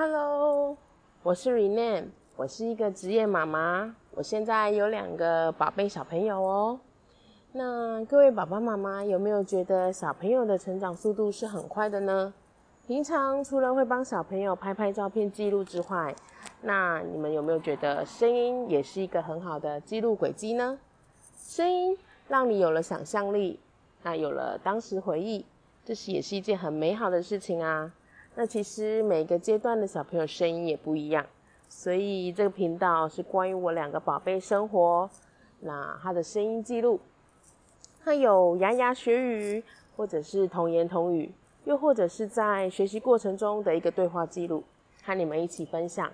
Hello，我是 Rene，我是一个职业妈妈，我现在有两个宝贝小朋友哦。那各位爸爸妈妈有没有觉得小朋友的成长速度是很快的呢？平常除了会帮小朋友拍拍照片记录之外，那你们有没有觉得声音也是一个很好的记录轨迹呢？声音让你有了想象力，那有了当时回忆，这是也是一件很美好的事情啊。那其实每个阶段的小朋友声音也不一样，所以这个频道是关于我两个宝贝生活，那他的声音记录，他有牙牙学语，或者是童言童语，又或者是在学习过程中的一个对话记录，和你们一起分享。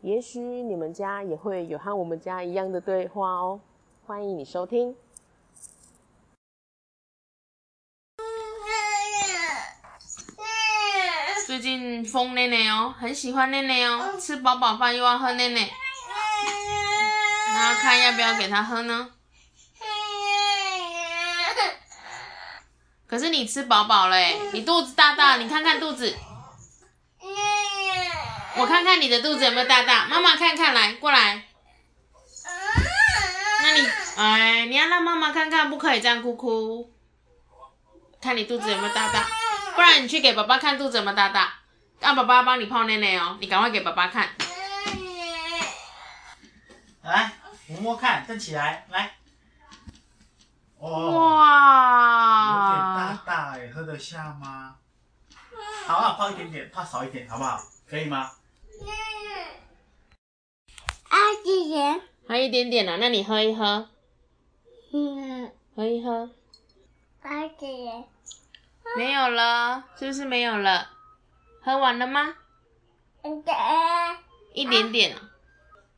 也许你们家也会有和我们家一样的对话哦，欢迎你收听。疯奶奶哦，很喜欢奶奶哦，吃饱饱饭又要喝奶奶，那看要不要给他喝呢？可是你吃饱饱了你肚子大大，你看看肚子，我看看你的肚子有没有大大，妈妈看看来过来，那你哎，你要让妈妈看看，不可以这样哭哭，看你肚子有没有大大。不然你去给爸爸看肚子有没有大大，让爸爸帮你泡奶奶哦。你赶快给爸爸看。来，摸摸看，站起来，来。哇。有点大大哎，喝得下吗？好啊，泡一点点，泡少一点，好不好？可以吗？啊，姐姐。还一点点呢，那你喝一喝。嗯。喝一喝。啊，姐姐。没有了，是不是没有了？喝完了吗？一点点，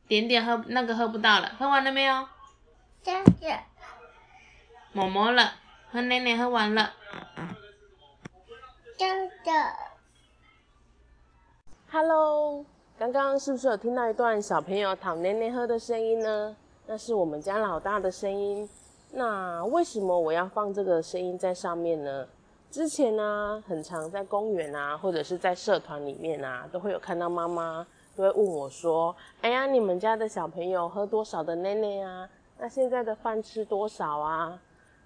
点点喝那个喝不到了，喝完了没有？这样子。摸摸了，喝奶奶喝完了。这样子。Hello，刚刚是不是有听到一段小朋友讨奶奶喝的声音呢？那是我们家老大的声音。那为什么我要放这个声音在上面呢？之前呢，很常在公园啊，或者是在社团里面啊，都会有看到妈妈都会问我说：“哎呀，你们家的小朋友喝多少的奶奶啊？那现在的饭吃多少啊？”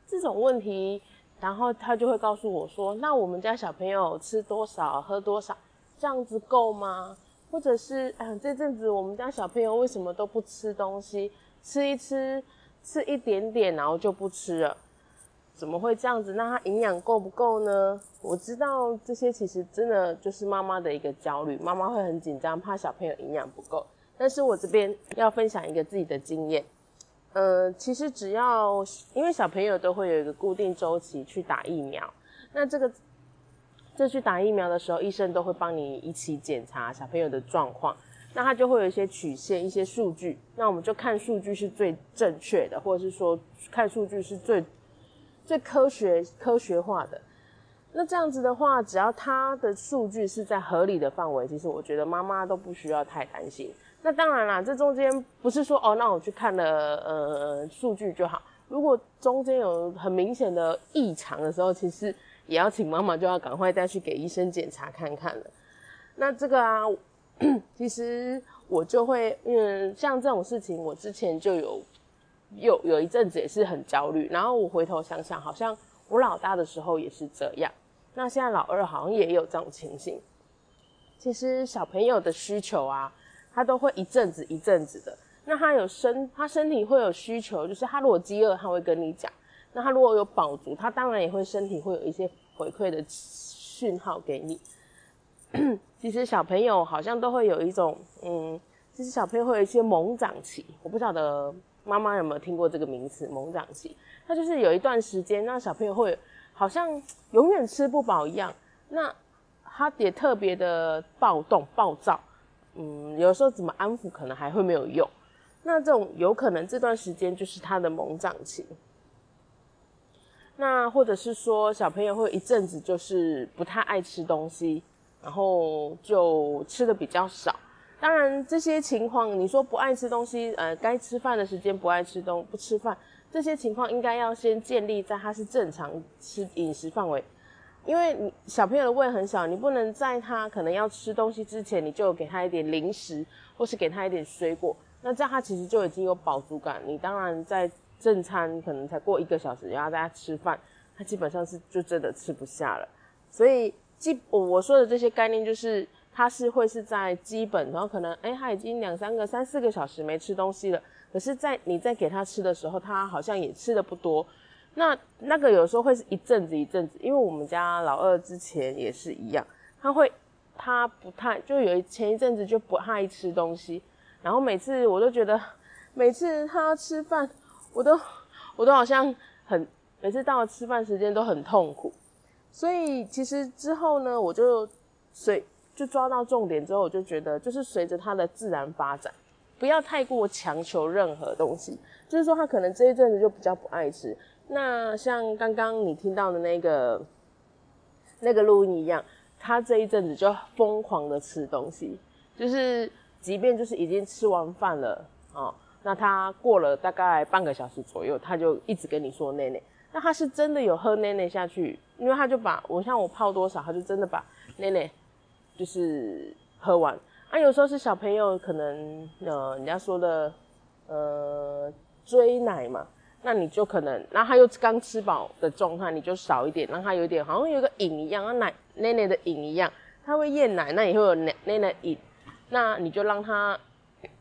这种问题，然后他就会告诉我说：“那我们家小朋友吃多少，喝多少，这样子够吗？或者是，嗯，这阵子我们家小朋友为什么都不吃东西？吃一吃，吃一点点，然后就不吃了。”怎么会这样子？那它营养够不够呢？我知道这些其实真的就是妈妈的一个焦虑，妈妈会很紧张，怕小朋友营养不够。但是我这边要分享一个自己的经验，呃，其实只要因为小朋友都会有一个固定周期去打疫苗，那这个这去打疫苗的时候，医生都会帮你一起检查小朋友的状况，那他就会有一些曲线、一些数据，那我们就看数据是最正确的，或者是说看数据是最。最科学、科学化的，那这样子的话，只要他的数据是在合理的范围，其实我觉得妈妈都不需要太担心。那当然啦，这中间不是说哦，那我去看了呃数据就好。如果中间有很明显的异常的时候，其实也要请妈妈就要赶快再去给医生检查看看了。那这个啊，其实我就会嗯，像这种事情，我之前就有。有有一阵子也是很焦虑，然后我回头想想，好像我老大的时候也是这样。那现在老二好像也有这种情形。其实小朋友的需求啊，他都会一阵子一阵子的。那他有身，他身体会有需求，就是他如果饥饿，他会跟你讲；那他如果有饱足，他当然也会身体会有一些回馈的讯号给你。其实小朋友好像都会有一种，嗯，其实小朋友会有一些猛长期，我不晓得。妈妈有没有听过这个名词“猛长期”？它就是有一段时间，那小朋友会好像永远吃不饱一样，那他也特别的暴动、暴躁。嗯，有时候怎么安抚可能还会没有用。那这种有可能这段时间就是他的猛长期。那或者是说，小朋友会一阵子就是不太爱吃东西，然后就吃的比较少。当然，这些情况你说不爱吃东西，呃，该吃饭的时间不爱吃东不吃饭，这些情况应该要先建立在他是正常吃饮食范围，因为你小朋友的胃很小，你不能在他可能要吃东西之前，你就给他一点零食，或是给他一点水果，那这样他其实就已经有饱足感。你当然在正餐可能才过一个小时，然后大家吃饭，他基本上是就真的吃不下了。所以基我我说的这些概念就是，他是会是在基本，然后可能哎他已经两三个、三四个小时没吃东西了，可是，在你在给他吃的时候，他好像也吃的不多。那那个有时候会是一阵子一阵子，因为我们家老二之前也是一样，他会他不太就有一前一阵子就不爱吃东西，然后每次我都觉得每次他吃饭，我都我都好像很每次到了吃饭时间都很痛苦，所以其实之后呢，我就随就抓到重点之后，我就觉得就是随着他的自然发展，不要太过强求任何东西，就是说他可能这一阵子就比较不爱吃。那像刚刚你听到的那个那个录音一样，他这一阵子就疯狂的吃东西，就是即便就是已经吃完饭了哦，那他过了大概半个小时左右，他就一直跟你说奶奶。那他是真的有喝奶奶下去，因为他就把我像我泡多少，他就真的把奶奶就是喝完。啊，有时候是小朋友可能呃人家说的呃追奶嘛。那你就可能，然后他又刚吃饱的状态，你就少一点，让他有点好像有个瘾一样，像奶奶奶的瘾一样，他会厌奶，那也会有奶奶奶瘾，那你就让他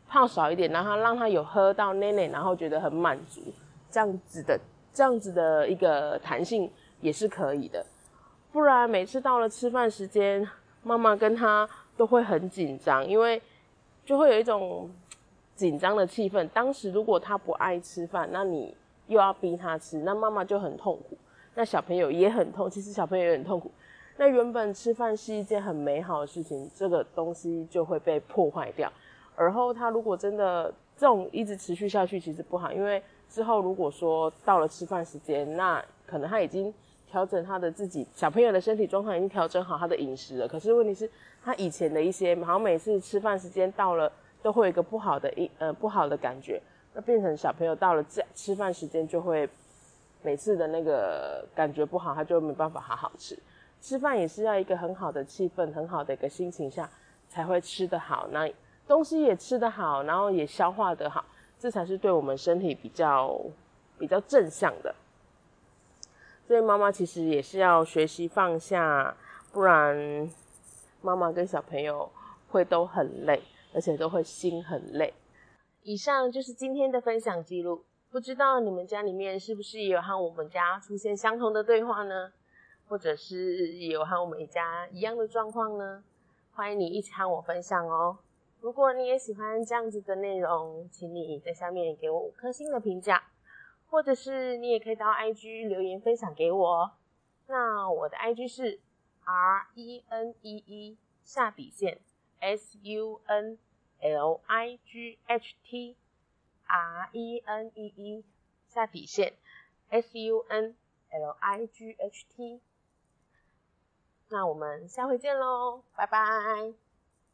泡少一点，然后让他有喝到奶奶，然后觉得很满足，这样子的这样子的一个弹性也是可以的，不然每次到了吃饭时间，妈妈跟他都会很紧张，因为就会有一种紧张的气氛。当时如果他不爱吃饭，那你又要逼他吃，那妈妈就很痛苦，那小朋友也很痛，其实小朋友也很痛苦。那原本吃饭是一件很美好的事情，这个东西就会被破坏掉。而后他如果真的这种一直持续下去，其实不好，因为之后如果说到了吃饭时间，那可能他已经调整他的自己小朋友的身体状况，已经调整好他的饮食了。可是问题是，他以前的一些，好像每次吃饭时间到了，都会有一个不好的一呃不好的感觉。那变成小朋友到了这吃饭时间就会每次的那个感觉不好，他就没办法好好吃。吃饭也是要一个很好的气氛、很好的一个心情下才会吃得好，那东西也吃得好，然后也消化得好，这才是对我们身体比较比较正向的。所以妈妈其实也是要学习放下，不然妈妈跟小朋友会都很累，而且都会心很累。以上就是今天的分享记录，不知道你们家里面是不是也有和我们家出现相同的对话呢？或者是也有和我们家一样的状况呢？欢迎你一起和我分享哦。如果你也喜欢这样子的内容，请你在下面给我五颗星的评价，或者是你也可以到 IG 留言分享给我。那我的 IG 是 R E N E E 下底线 S U N L I G H T R E N E E 下底线 S U N L I G H T。那我们下回见喽，拜拜。